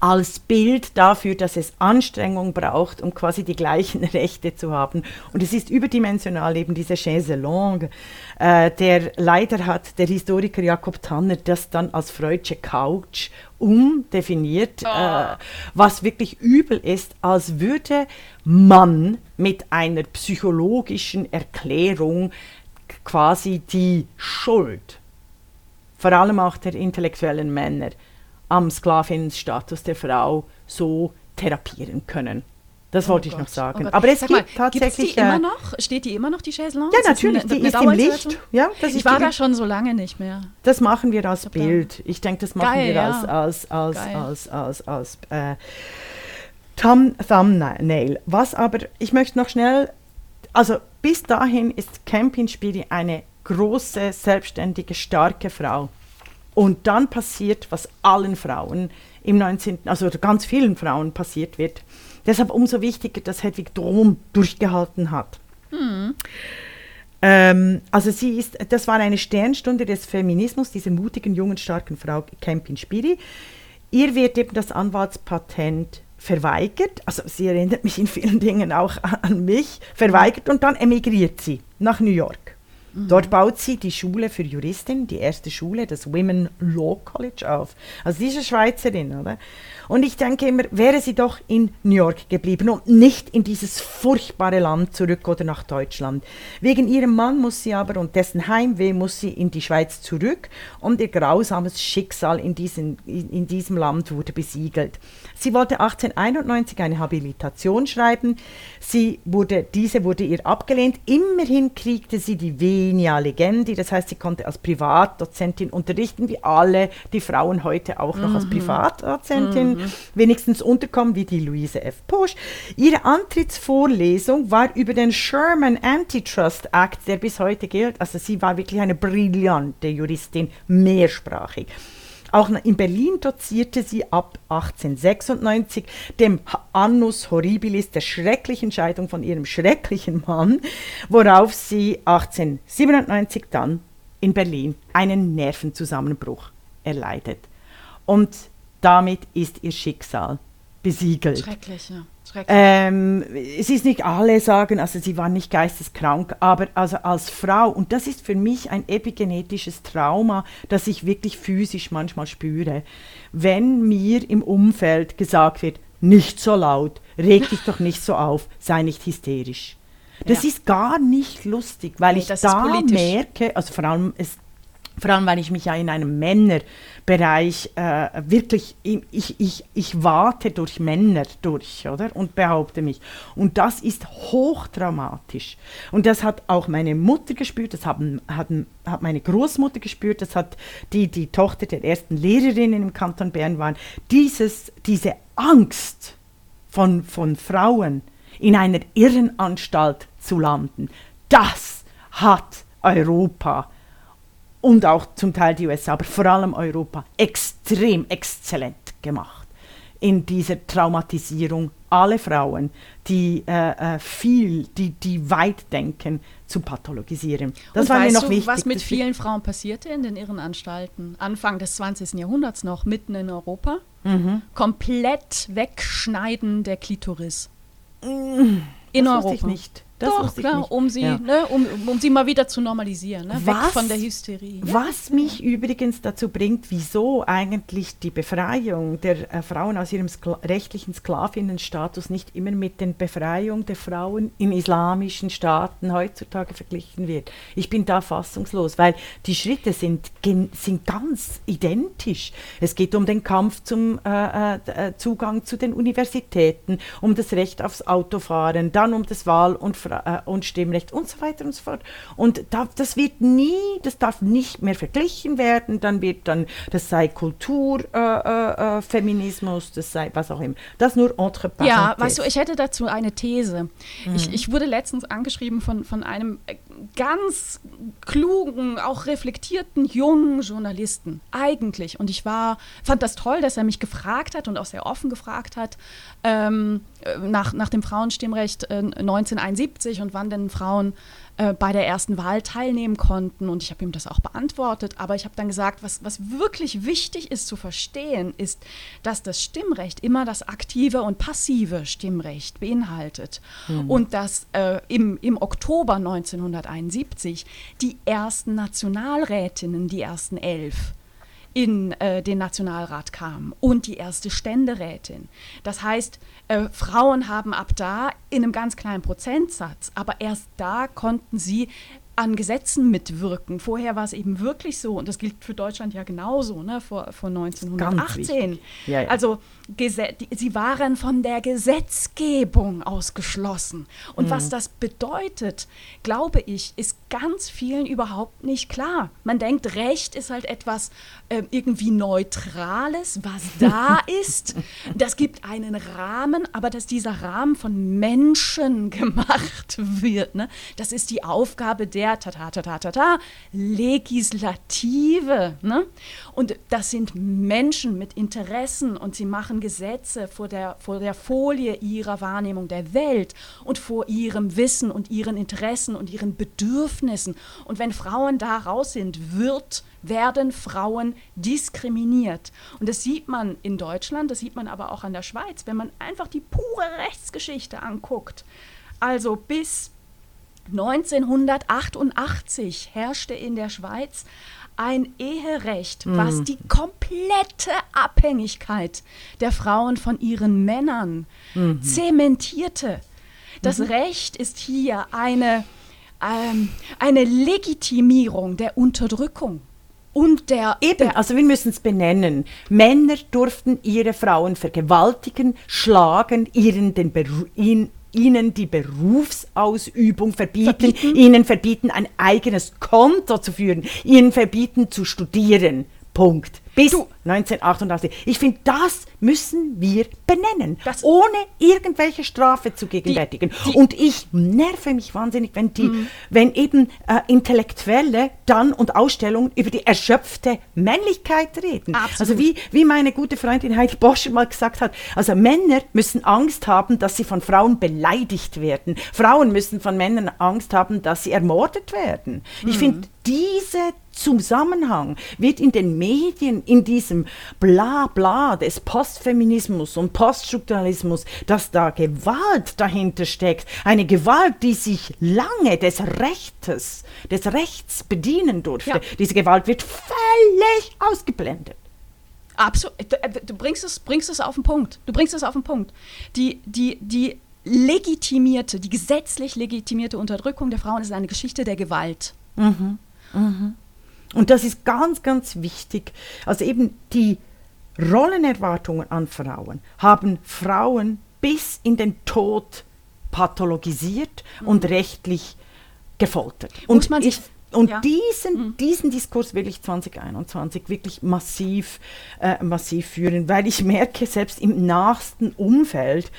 als Bild dafür, dass es Anstrengung braucht, um quasi die gleichen <laughs> Rechte zu haben. Und es ist überdimensional eben diese Chaise longue. Äh, der leider hat der Historiker Jakob Tanner das dann als Freudsche Couch umdefiniert, äh, was wirklich übel ist, als würde man mit einer psychologischen Erklärung quasi die Schuld, vor allem auch der intellektuellen Männer, am Sklavinnenstatus der Frau so therapieren können. Das Oh wollte ich Gott, noch sagen. oh. Aber es Sag gibt mal, gibt's tatsächlich. die immer äh, noch? Steht die immer noch, die Chaise Longue? Ja, Ist natürlich, eine- die ist im? Licht. Ja, Ich ist war da schon so lange nicht mehr. Das machen wir als Bild. Ich denke, das machen Geil, wir ja. als, als, als, Geil. als, als, als äh, Thumb, Thumbnail. Was aber, ich möchte noch schnell, also bis dahin ist Campin Spiri eine große, selbstständige, starke Frau. Und dann passiert, was allen Frauen im 19., also ganz vielen Frauen passiert wird. Deshalb umso wichtiger, dass Hedwig Drom durchgehalten hat. Ähm, also sie ist, das war eine Sternstunde des Feminismus, diese mutigen, jungen, starken Frau Campin Spiri. Ihr wird eben das Anwaltspatent verweigert, also sie erinnert mich in vielen Dingen auch an mich, verweigert und dann emigriert sie nach New York. Dort baut sie die Schule für Juristinnen, die erste Schule, das Women Law College auf. Also diese Schweizerin, oder? Und ich denke immer, wäre sie doch in New York geblieben und nicht in dieses furchtbare Land zurück oder nach Deutschland. Wegen ihrem Mann muss sie aber und dessen Heimweh muss sie in die Schweiz zurück und ihr grausames Schicksal in, diesen, in, in diesem Land wurde besiegelt. Sie wollte 1891 eine Habilitation schreiben. Sie wurde, diese wurde ihr abgelehnt. Immerhin kriegte sie die Venia Legendi, das heißt, sie konnte als Privatdozentin unterrichten, wie alle die Frauen heute auch noch als Privatdozentin wenigstens unterkommen, wie die Luise F. Posch. Ihre Antrittsvorlesung war über den Sherman Antitrust Act, der bis heute gilt. Also sie war wirklich eine brillante Juristin, mehrsprachig. Auch in Berlin dozierte sie ab 1896 dem Annus Horribilis, der schrecklichen Scheidung von ihrem schrecklichen Mann, worauf sie 1897 dann in Berlin einen Nervenzusammenbruch erleidet. Und damit ist ihr Schicksal besiegelt. Schrecklich, ja. Schrecklich. Ähm, es ist nicht alle sagen, also sie war nicht geisteskrank, aber also als Frau, und das ist für mich ein epigenetisches Trauma, das ich wirklich physisch manchmal spüre, wenn mir im Umfeld gesagt wird, nicht so laut, reg dich doch nicht so auf, sei nicht hysterisch. Das Ja. ist gar nicht lustig, weil Nee, ich da merke, also vor allem es vor allem, weil ich mich ja in einem Männerbereich äh, wirklich, ich, ich, ich warte durch Männer durch, oder? Und behaupte mich. Und das ist hochtraumatisch. Und das hat auch meine Mutter gespürt, das haben, hatten, hat meine Großmutter gespürt, das hat die, die Tochter der ersten Lehrerinnen im Kanton Bern waren. Dieses, diese Angst von, von Frauen in einer Irrenanstalt zu landen, das hat Europa und auch zum Teil die USA, aber vor allem Europa, extrem exzellent gemacht in dieser Traumatisierung alle Frauen, die äh, äh, viel, die, die weit denken, zu pathologisieren. Das Und war mir weißt noch du, wichtig. was mit vielen Frauen passierte in den Irrenanstalten? Anfang des 20. Jahrhunderts noch, mitten in Europa. Mhm. Komplett Wegschneiden der Klitoris. das In wusste Europa. ich nicht. Das Doch, klar, nicht. um sie, Ja. ne, um, um sie mal wieder zu normalisieren, ne? weg Was? von der Hysterie. Was mich übrigens dazu bringt, wieso eigentlich die Befreiung der äh, Frauen aus ihrem skla rechtlichen Sklavinnenstatus nicht immer mit den Befreiung der Frauen in islamischen Staaten heutzutage verglichen wird. Ich bin da fassungslos, weil die Schritte sind, sind ganz identisch. Es geht um den Kampf zum äh, äh, Zugang zu den Universitäten, um das Recht aufs Autofahren, dann um das Wahl- und, Fra- äh, und Stimmrecht und so weiter und so fort. Und da, das wird nie, das darf nicht mehr verglichen werden. Dann wird dann, das sei Kulturfeminismus, äh, äh, Feminismus, das sei was auch immer. Das nur entre Ja, parenthèses. weißt du, ich hätte dazu eine These. Mhm. Ich, ich wurde letztens angeschrieben von, von einem äh, ganz klugen, auch reflektierten jungen Journalisten. Eigentlich. Und ich war, fand das toll, dass er mich gefragt hat und auch sehr offen gefragt hat ähm, äh, nach, nach dem Frauenstimmrecht äh, 1971 und wann denn Frauen äh, bei der ersten Wahl teilnehmen konnten. Und ich habe ihm das auch beantwortet. Aber ich habe dann gesagt, was, was wirklich wichtig ist zu verstehen, ist, dass das Stimmrecht immer das aktive und passive Stimmrecht beinhaltet. Und dass äh, im, im Oktober 1971 die ersten Nationalrätinnen, die ersten elf, in äh, den Nationalrat kamen und die erste Ständerätin. Das heißt, äh, Frauen haben ab da in einem ganz kleinen Prozentsatz, aber erst da konnten sie an Gesetzen mitwirken. Vorher war es eben wirklich so, und das gilt für Deutschland ja genauso, ne, vor, vor Ganz 1918. wichtig. Ja, ja. Also Gese die, sie waren von der Gesetzgebung ausgeschlossen. Und Mhm. was das bedeutet, glaube ich, ist ganz vielen überhaupt nicht klar. Man denkt, Recht ist halt etwas äh, irgendwie Neutrales, was <laughs> da ist. Das gibt einen Rahmen, aber dass dieser Rahmen von Menschen <laughs> gemacht wird, ne? das ist die Aufgabe der ta ta ta ta ta ta Legislative. Ne? Und das sind Menschen mit Interessen und sie machen Gesetze vor der, vor der Folie ihrer Wahrnehmung der Welt und vor ihrem Wissen und ihren Interessen und ihren Bedürfnissen. Und wenn Frauen da raus sind, wird, werden Frauen diskriminiert. Und das sieht man in Deutschland, das sieht man aber auch an der Schweiz, wenn man einfach die pure Rechtsgeschichte anguckt. Also bis 1988 herrschte in der Schweiz ein Eherecht, was die komplette Abhängigkeit der Frauen von ihren Männern zementierte. Das Recht ist hier eine, ähm, eine Legitimierung der Unterdrückung und der, Eben, der also wir müssen es benennen. Männer durften ihre Frauen vergewaltigen, schlagen, ihren den Beru ihn, ihnen die Berufsausübung verbieten, ihnen verbieten, ein eigenes Konto zu führen, ihnen verbieten zu studieren. Punkt. Bis 1988. Ich finde, das müssen wir benennen, Das- ohne irgendwelche Strafe zu gegenwärtigen. die- und ich nerve mich wahnsinnig, wenn die, wenn eben äh, Intellektuelle dann und Ausstellungen über die erschöpfte Männlichkeit reden. Absolut. Also wie, wie meine gute Freundin Heidi Bosch mal gesagt hat, also Männer müssen Angst haben, dass sie von Frauen beleidigt werden. Frauen müssen von Männern Angst haben, dass sie ermordet werden. Ich finde, dieser Zusammenhang wird in den Medien, in diesem Blabla des Postfeminismus und Poststrukturalismus, dass da Gewalt dahinter steckt. Eine Gewalt, die sich lange des Rechtes, des Rechts bedienen durfte. Ja. Diese Gewalt wird völlig ausgeblendet. Absolut. Du, äh, du bringst es, bringst es auf den Punkt. Du bringst es auf den Punkt. Die, die, die legitimierte, die gesetzlich legitimierte Unterdrückung der Frauen ist eine Geschichte der Gewalt. Und das ist ganz, ganz wichtig. Also eben die Rollenerwartungen an Frauen haben Frauen bis in den Tod pathologisiert und rechtlich gefoltert. Muss Und, man sich- ich, und ja. diesen, diesen Diskurs will ich 2021 wirklich massiv, äh, massiv führen, weil ich merke, selbst im nahesten Umfeld,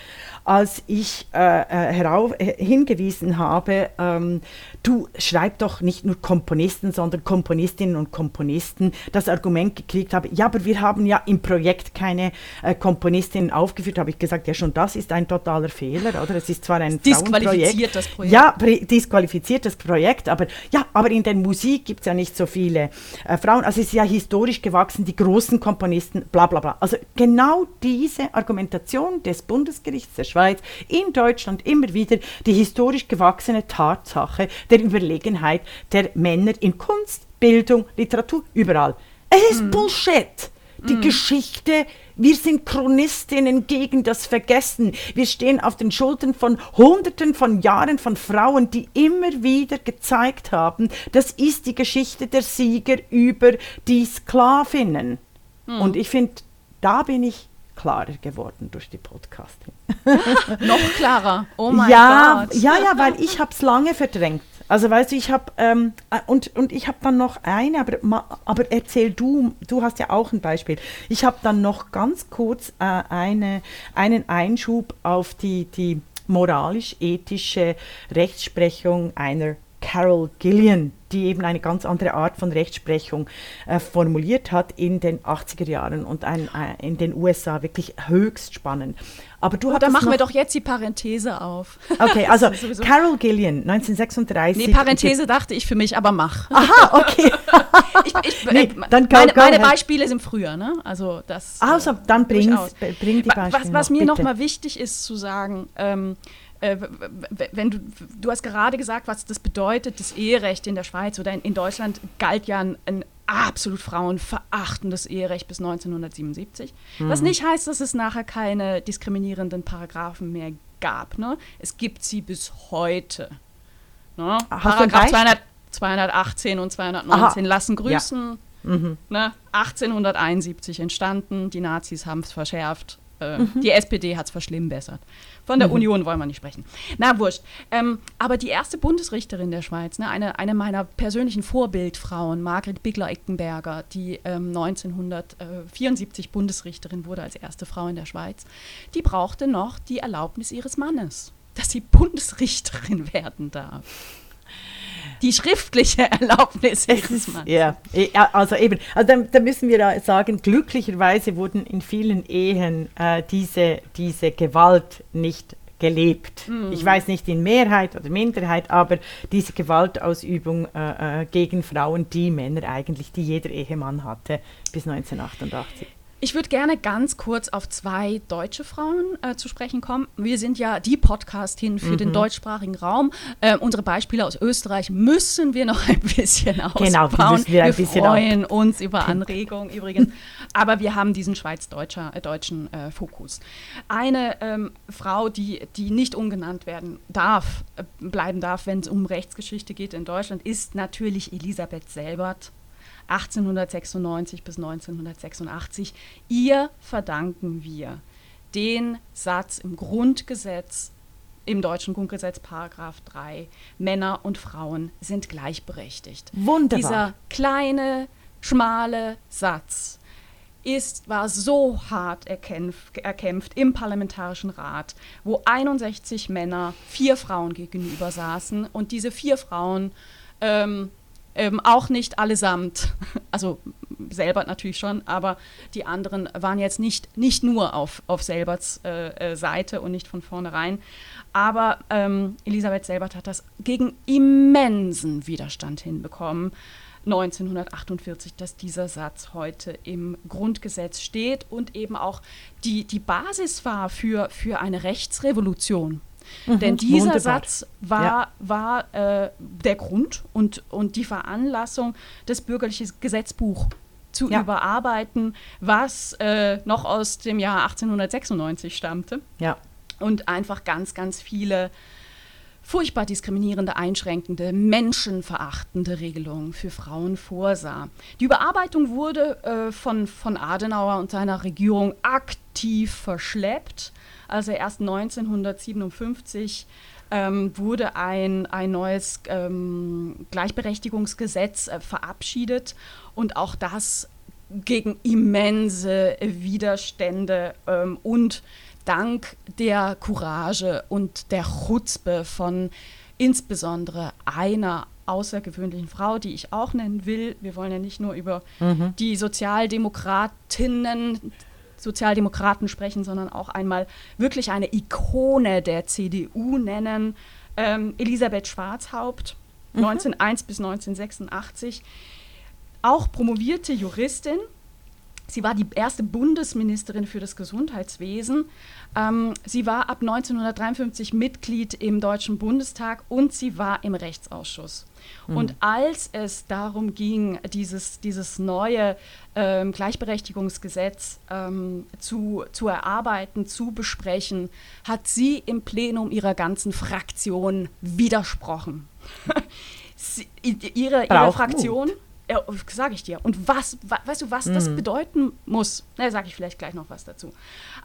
als ich äh, äh, herauf, äh, hingewiesen habe, ähm, du schreib doch nicht nur Komponisten, sondern Komponistinnen und Komponisten, das Argument gekriegt habe, ja, aber wir haben ja im Projekt keine äh, Komponistinnen aufgeführt, habe ich gesagt, ja, schon das ist ein totaler Fehler, oder? Es ist zwar ein Disqualifiziert Frauenprojekt. das Projekt. Ja, pre- disqualifiziert das Projekt, aber ja, aber in in der Musik gibt es ja nicht so viele äh, Frauen. Also es ist ja historisch gewachsen, die großen Komponisten, bla bla bla. Also genau diese Argumentation des Bundesgerichts der Schweiz in Deutschland immer wieder die historisch gewachsene Tatsache der Überlegenheit der Männer in Kunst, Bildung, Literatur, überall. Es ist mhm. Bullshit. Die mhm. Geschichte wir sind Chronistinnen gegen das Vergessen. Wir stehen auf den Schultern von Hunderten von Jahren von Frauen, die immer wieder gezeigt haben, das ist die Geschichte der Sieger über die Sklavinnen. Hm. Und ich finde, da bin ich klarer geworden durch die Podcasting. <laughs> Noch klarer. Oh <laughs> mein ja, Gott. Ja, ja, weil ich habe es lange verdrängt. Also weißt du, ich habe ähm, äh, und, und ich habe dann noch eine, aber, aber erzähl du, du hast ja auch ein Beispiel. Ich habe dann noch ganz kurz äh, eine, einen Einschub auf die, die moralisch-ethische Rechtsprechung einer Carol Gillian, die eben eine ganz andere Art von Rechtsprechung äh, formuliert hat in den 80er Jahren und ein, äh, in den USA wirklich höchst spannend. Aber du oh, dann machen wir doch jetzt die Parenthese auf. Okay, also <laughs> Carol Gillian, 1936. Nee, Parenthese dachte ich für mich, aber mach. Aha, okay. <laughs> ich, ich, nee, äh, dann go, meine, go meine Beispiele sind früher, ne? Also das. Also dann bring, bring die Beispiele. Was, was mir nochmal wichtig ist zu sagen, ähm, äh, wenn du, du hast gerade gesagt, was das bedeutet, das Eherecht in der Schweiz oder in, in Deutschland galt ja ein, ein absolut frauenverachtendes Eherecht bis 1977. Mhm. Was nicht heißt, dass es nachher keine diskriminierenden Paragraphen mehr gab. Ne? Es gibt sie bis heute. Ne? Paragraph 200, 218 und 219 Aha. lassen grüßen. Ja. Mhm. Ne? 1871 entstanden, die Nazis haben es verschärft. Äh, mhm. Die SPD hat es verschlimmbessert. Von der mhm. Union wollen wir nicht sprechen. Na, wurscht. Ähm, aber die erste Bundesrichterin der Schweiz, ne, eine, eine meiner persönlichen Vorbildfrauen, Margret Bigler-Eckenberger, die ähm, 1974 Bundesrichterin wurde als erste Frau in der Schweiz, die brauchte noch die Erlaubnis ihres Mannes, dass sie Bundesrichterin <laughs> werden darf die schriftliche <laughs> Erlaubnis Mannes. Ja, also eben, also da, da, müssen wir sagen, glücklicherweise wurden in vielen Ehen äh, diese, diese Gewalt nicht gelebt. Mhm. Ich weiß nicht in Mehrheit oder Minderheit, aber diese Gewaltausübung äh, äh gegen Frauen, die Männer eigentlich, die jeder Ehemann hatte bis 1988. Ich würde gerne ganz kurz auf zwei deutsche Frauen äh, zu sprechen kommen. Wir sind ja die Podcast-Hin für mhm. den deutschsprachigen Raum. Äh, unsere Beispiele aus Österreich müssen wir noch <laughs> ein bisschen ausbauen. Genau, müssen wir ein wir freuen ab. uns über Anregungen übrigens. Aber wir haben diesen schweiz-deutschen äh, Fokus. Eine ähm, Frau, die, die nicht umgenannt werden darf, äh, bleiben darf, wenn es um Rechtsgeschichte geht in Deutschland, ist natürlich Elisabeth Selbert 1896 bis 1986. Ihr verdanken wir den Satz im Grundgesetz, im deutschen Grundgesetz, Paragraph 3, Männer und Frauen sind gleichberechtigt. Wunderbar. Dieser kleine, schmale Satz ist, war so hart erkämpft, erkämpft im Parlamentarischen Rat, wo 61 Männer vier Frauen gegenüber saßen und diese vier Frauen ähm, ähm, auch nicht allesamt, <laughs> also Selbert natürlich schon, aber die anderen waren jetzt nicht, nicht nur auf, auf Selberts äh, äh, Seite und nicht von vornherein. Aber ähm, Elisabeth Selbert hat das gegen immensen Widerstand hinbekommen. 1948, dass dieser Satz heute im Grundgesetz steht und eben auch die, die Basis war für, für eine Rechtsrevolution. Mhm, Denn dieser. Satz war, ja. war äh, der Grund und, und die Veranlassung, das bürgerliche Gesetzbuch zu ja. überarbeiten, was äh, noch aus dem Jahr 1896 stammte. Ja. Und einfach ganz, ganz viele furchtbar diskriminierende, einschränkende, menschenverachtende Regelungen für Frauen vorsah. Die Überarbeitung wurde äh, von, von Adenauer und seiner Regierung aktiv verschleppt also erst 1957 ähm, wurde ein, ein neues ähm, Gleichberechtigungsgesetz äh, verabschiedet und auch das gegen immense Widerstände ähm, und dank der Courage und der Chutzpe von insbesondere einer außergewöhnlichen Frau, die ich auch nennen will. Wir wollen ja nicht nur über mhm. die Sozialdemokratinnen Sozialdemokraten sprechen, sondern auch einmal wirklich eine Ikone der CDU nennen, ähm, Elisabeth Schwarzhaupt. mhm. 1901 bis 1986. Auch promovierte Juristin. Sie war die erste Bundesministerin für das Gesundheitswesen. Ähm, sie war ab 1953 Mitglied im Deutschen Bundestag und sie war im Rechtsausschuss. Mhm. Und als es darum ging, dieses, dieses neue ähm, Gleichberechtigungsgesetz ähm, zu, zu erarbeiten, zu besprechen, hat sie im Plenum ihrer ganzen Fraktion widersprochen. <laughs> sie, ihre, ihre Fraktion. Mut ja, sage ich dir. Und was, weißt du, was mhm. das bedeuten muss? Na, sage ich vielleicht gleich noch was dazu.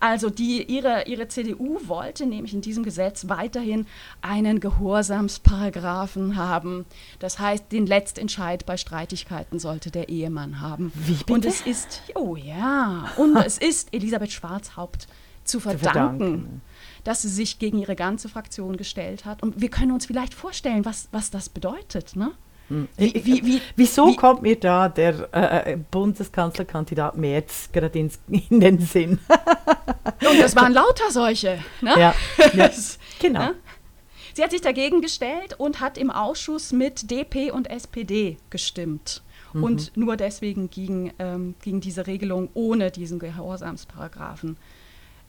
Also die, ihre, ihre CDU wollte nämlich in diesem Gesetz weiterhin einen Gehorsamsparagraphen haben. Das heißt, den Letztentscheid bei Streitigkeiten sollte der Ehemann haben. Wie bitte? Und es ist, oh ja, und es ist Elisabeth Schwarzhaupt zu verdanken. Zu verdanken dass sie sich gegen ihre ganze Fraktion gestellt hat. Und wir können uns vielleicht vorstellen, was, was das bedeutet. Ne? Wie, wie, wie, Wieso wie, kommt mir da der äh, äh Bundeskanzlerkandidat Merz gerade <laughs> in den Sinn? <laughs> Und das waren lauter solche. Ne? Ja, <laughs> ja. genau. Ne? Sie hat sich dagegen gestellt und hat im Ausschuss mit DP und SPD gestimmt. Mhm. Und nur deswegen ging, ähm, ging diese Regelung ohne diesen Gehorsamsparagraphen.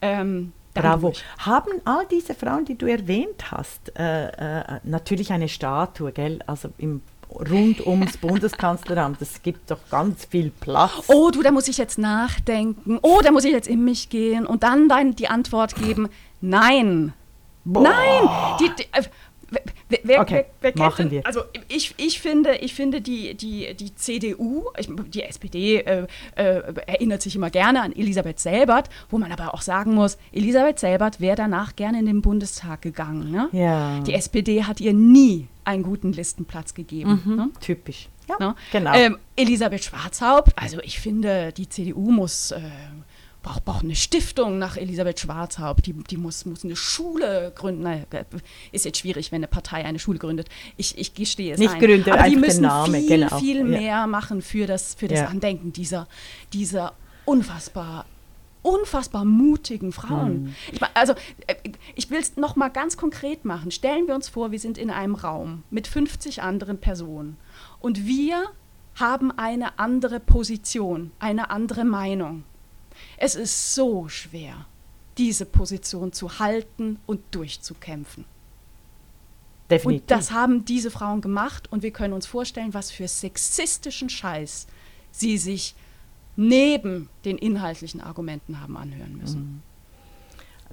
Ähm, Bravo. Haben all diese Frauen, die du erwähnt hast, äh, äh, natürlich eine Statue, gell? Also im rund ums Bundeskanzleramt. Es gibt doch ganz viel Platz. Oh, du, da muss ich jetzt nachdenken. Oh, da muss ich jetzt in mich gehen und dann dein, die Antwort geben: Nein. Boah. Nein. Die, die, äh, Wer, wer, okay, wer, wer machen wir. Also ich, ich finde, ich finde die, die, die CDU, die SPD äh, äh, erinnert sich immer gerne an Elisabeth Selbert, wo man aber auch sagen muss, Elisabeth Selbert wäre danach gerne in den Bundestag gegangen. Ne? Ja. Die SPD hat ihr nie einen guten Listenplatz gegeben. Mhm, ne? Typisch. Ja, ne? genau. Ähm, Elisabeth Schwarzhaupt, also ich finde, die CDU muss äh, braucht, braucht eine Stiftung nach Elisabeth Schwarzhaupt, die, die muss, muss eine Schule gründen. Naja, ist jetzt schwierig, wenn eine Partei eine Schule gründet. Ich, ich gestehe es Nicht ein. gründet, Aber die müssen Name, viel, genau. viel mehr machen für das, für das ja. Andenken dieser, dieser unfassbar unfassbar mutigen Frauen. Mhm. Ich, also äh, ich will es noch mal ganz konkret machen. Stellen wir uns vor, wir sind in einem Raum mit 50 anderen Personen und wir haben eine andere Position, eine andere Meinung. Es ist so schwer, diese Position zu halten und durchzukämpfen. Definitiv. Und das haben diese Frauen gemacht und wir können uns vorstellen, was für sexistischen Scheiß sie sich neben den inhaltlichen Argumenten haben anhören müssen. Mhm.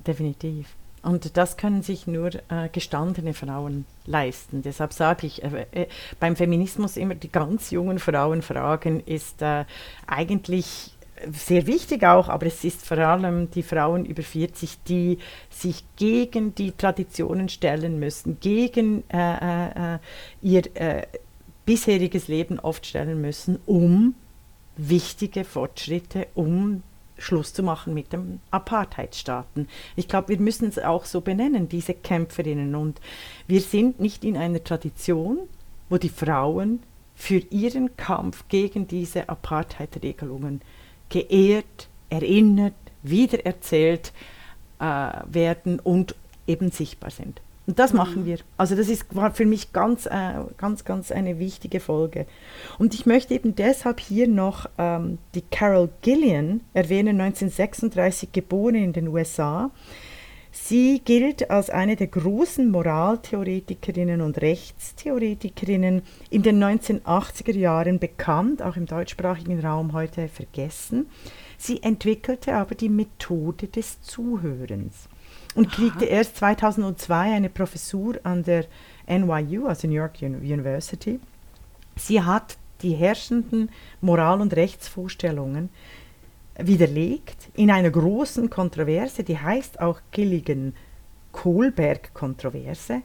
Definitiv. Und das können sich nur äh, gestandene Frauen leisten. Deshalb sage ich, äh, äh, beim Feminismus immer die ganz jungen Frauen fragen, ist äh, eigentlich sehr wichtig auch, aber es ist vor allem die Frauen über 40, die sich gegen die Traditionen stellen müssen, gegen äh, äh, ihr bisheriges Leben oft stellen müssen, um wichtige Fortschritte, um Schluss zu machen mit den Apartheidstaaten. Ich glaube, wir müssen es auch so benennen, diese Kämpferinnen. Und wir sind nicht in einer Tradition, wo die Frauen für ihren Kampf gegen diese Apartheid-Regelungen geehrt, erinnert, wiedererzählt äh, werden und eben sichtbar sind. Und das mhm. machen wir. Also das ist, war für mich ganz, äh, ganz, ganz eine wichtige Folge. Und ich möchte eben deshalb hier noch ähm, die Carol Gillian erwähnen, 1936 geboren in den USA. Sie gilt als eine der großen Moraltheoretikerinnen und Rechtstheoretikerinnen in den 1980er Jahren bekannt, auch im deutschsprachigen Raum heute vergessen. Sie entwickelte aber die Methode des Zuhörens und Aha. kriegte erst 2002 eine Professur an der NYU, also New York University. Sie hat die herrschenden Moral- und Rechtsvorstellungen widerlegt in einer großen Kontroverse, die heißt auch Gilligan Kohlberg-Kontroverse.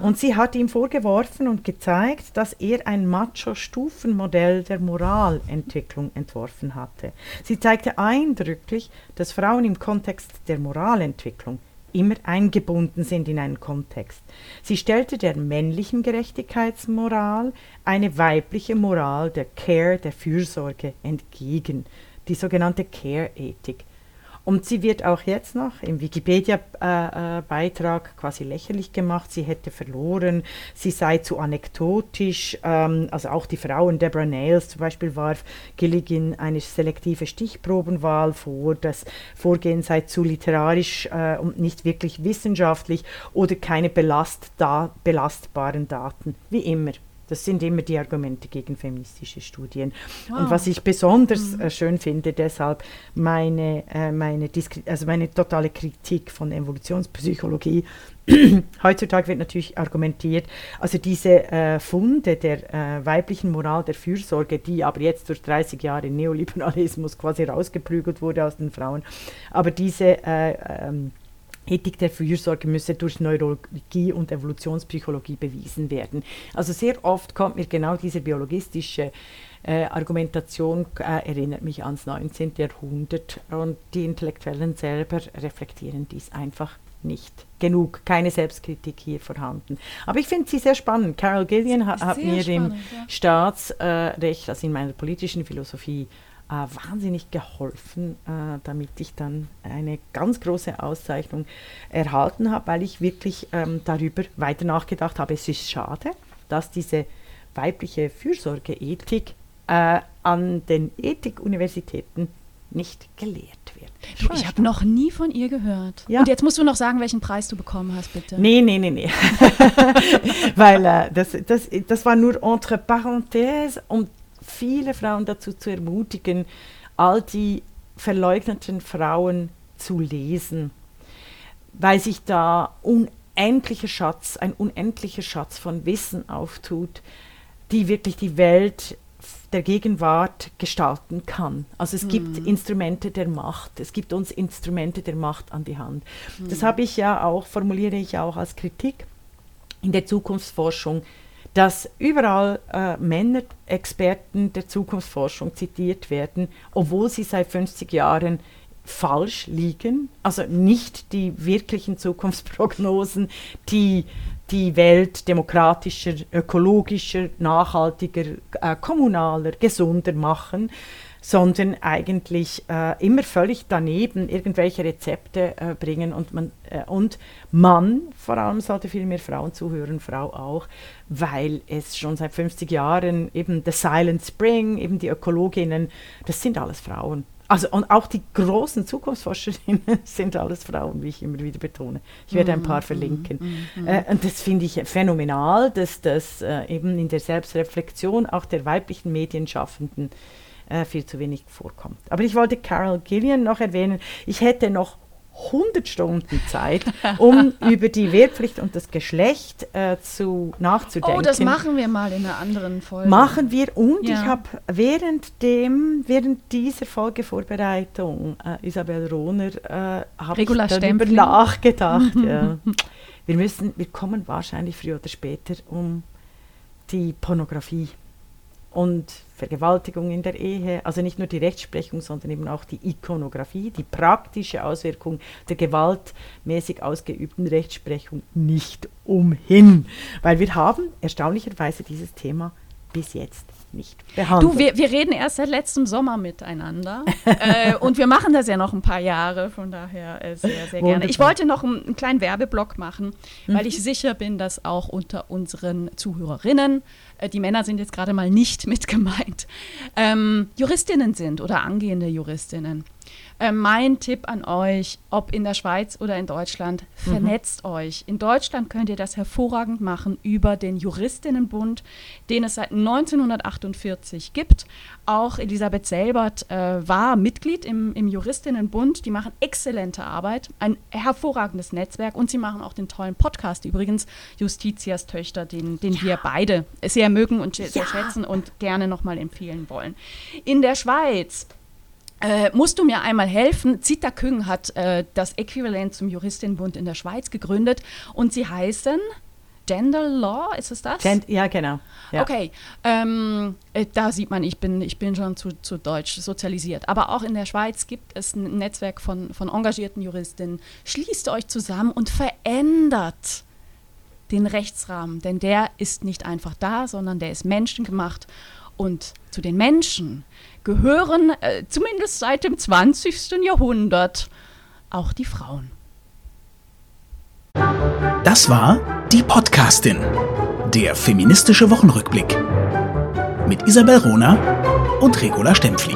Und sie hat ihm vorgeworfen und gezeigt, dass er ein Macho-Stufenmodell der Moralentwicklung entworfen hatte. Sie zeigte eindrücklich, dass Frauen im Kontext der Moralentwicklung immer eingebunden sind in einen Kontext. Sie stellte der männlichen Gerechtigkeitsmoral eine weibliche Moral der Care, der Fürsorge entgegen die sogenannte Care-Ethik. Und sie wird auch jetzt noch im Wikipedia-Beitrag quasi lächerlich gemacht. Sie hätte verloren, sie sei zu anekdotisch. Ähm, also auch die Frauen, Deborah Nails zum Beispiel, warf Gilligan eine selektive Stichprobenwahl vor. Das Vorgehen sei zu literarisch äh, und nicht wirklich wissenschaftlich oder keine belastbaren Daten, wie immer. Das sind immer die Argumente gegen feministische Studien. Wow. Und was ich besonders mhm. äh, schön finde, deshalb meine, äh, meine, also meine totale Kritik von Evolutionspsychologie. <clears throat> Heutzutage wird natürlich argumentiert, also diese äh, Funde der äh, weiblichen Moral der Fürsorge, die aber jetzt durch 30 Jahre Neoliberalismus quasi rausgeprügelt wurde aus den Frauen, aber diese äh, ähm, Ethik der Fürsorge müsse durch Neurologie und Evolutionspsychologie bewiesen werden. Also sehr oft kommt mir genau diese biologistische äh, Argumentation, äh, erinnert mich ans 19. Jahrhundert und die Intellektuellen selber reflektieren dies einfach nicht genug, keine Selbstkritik hier vorhanden. Aber ich finde sie sehr spannend. Carol Gillian ha hat mir spannend, im ja. Staatsrecht, also in meiner politischen Philosophie, wahnsinnig geholfen, äh, damit ich dann eine ganz große Auszeichnung erhalten habe, weil ich wirklich ähm, darüber weiter nachgedacht habe. Es ist schade, dass diese weibliche Fürsorgeethik äh, an den Ethikuniversitäten nicht gelehrt wird. Du, ich habe noch nie von ihr gehört. Ja. Und jetzt musst du noch sagen, welchen Preis du bekommen hast, bitte. Nee, nee, nee, nee. <laughs> Weil äh, das, das, das war nur entre parenthèses, um viele Frauen dazu zu ermutigen, all die verleugneten Frauen zu lesen, weil sich da unendlicher Schatz, ein unendlicher Schatz von Wissen auftut, die wirklich die Welt der Gegenwart gestalten kann. Also es mhm. gibt Instrumente der Macht, es gibt uns Instrumente der Macht an die Hand. Mhm. Das habe ich ja auch, formuliere ich auch als Kritik in der Zukunftsforschung dass überall äh, Männer, Experten der Zukunftsforschung zitiert werden, obwohl sie seit 50 Jahren falsch liegen, also nicht die wirklichen Zukunftsprognosen, die die Welt demokratischer, ökologischer, nachhaltiger, äh, kommunaler, gesunder machen, sondern eigentlich äh, immer völlig daneben irgendwelche Rezepte äh, bringen und man, äh, und Mann vor allem sollte viel mehr Frauen zuhören, Frau auch, weil es schon seit 50 Jahren eben The Silent Spring, eben die Ökologinnen, das sind alles Frauen. Also und auch die großen Zukunftsforscherinnen <laughs> sind alles Frauen, wie ich immer wieder betone. Ich werde ein paar mhm, verlinken. Mm, mm, mm. Äh, und das finde ich phänomenal, dass das äh, eben in der Selbstreflexion auch der weiblichen Medienschaffenden äh, viel zu wenig vorkommt. Aber ich wollte Carol Gillian noch erwähnen. Ich hätte noch 100 Stunden Zeit, <laughs> um über die Wehrpflicht und das Geschlecht äh, zu, nachzudenken. Oh, das machen wir mal in einer anderen Folge. Machen wir und ja. ich habe während, während dieser Folgevorbereitung, äh, Isabel Rohner, äh, habe ich darüber Stempling. nachgedacht. <laughs> ja. Wir müssen, wir kommen wahrscheinlich früher oder später um die Pornografie und Vergewaltigung in der Ehe, also nicht nur die Rechtsprechung, sondern eben auch die Ikonografie, die praktische Auswirkung der gewaltmäßig ausgeübten Rechtsprechung nicht umhin. Weil wir haben erstaunlicherweise dieses Thema bis jetzt nicht behandelt. Du, wir, wir reden erst seit letztem Sommer miteinander <laughs> äh, und wir machen das ja noch ein paar Jahre, von daher äh, sehr, sehr gerne. Ich wollte noch einen, einen kleinen Werbeblock machen, mhm. weil ich sicher bin, dass auch unter unseren Zuhörerinnen, die Männer sind jetzt gerade mal nicht <laughs> mit gemeint, ähm, Juristinnen sind oder angehende Juristinnen. Äh, mein Tipp an euch, ob in der Schweiz oder in Deutschland, mhm. vernetzt mhm. euch. In Deutschland könnt ihr das hervorragend machen über den Juristinnenbund, den es seit 1948 gibt. Auch Elisabeth Selbert äh, war Mitglied im, im Juristinnenbund. Die machen exzellente Arbeit, ein hervorragendes Netzwerk und sie machen auch den tollen Podcast, übrigens Justitias Töchter, den, den ja. wir beide sehr mögen und sehr ja. schätzen und gerne nochmal empfehlen wollen. In der Schweiz äh, musst du mir einmal helfen? Zita Küng hat äh, das Äquivalent zum Juristinnenbund in der Schweiz gegründet und sie heißen Gender Law, ist es das? Gen ja, genau. Ja. Okay, ähm, äh, da sieht man, ich bin, ich bin schon zu, zu deutsch sozialisiert. Aber auch in der Schweiz gibt es ein Netzwerk von, von engagierten Juristinnen. Schließt euch zusammen und verändert den Rechtsrahmen, denn der ist nicht einfach da, sondern der ist menschengemacht Und zu den Menschen gehören, äh, zumindest seit dem 20. Jahrhundert, auch die Frauen. Das war die Podcastin, der feministische Wochenrückblick mit Isabel Rona und Regula Stempfli.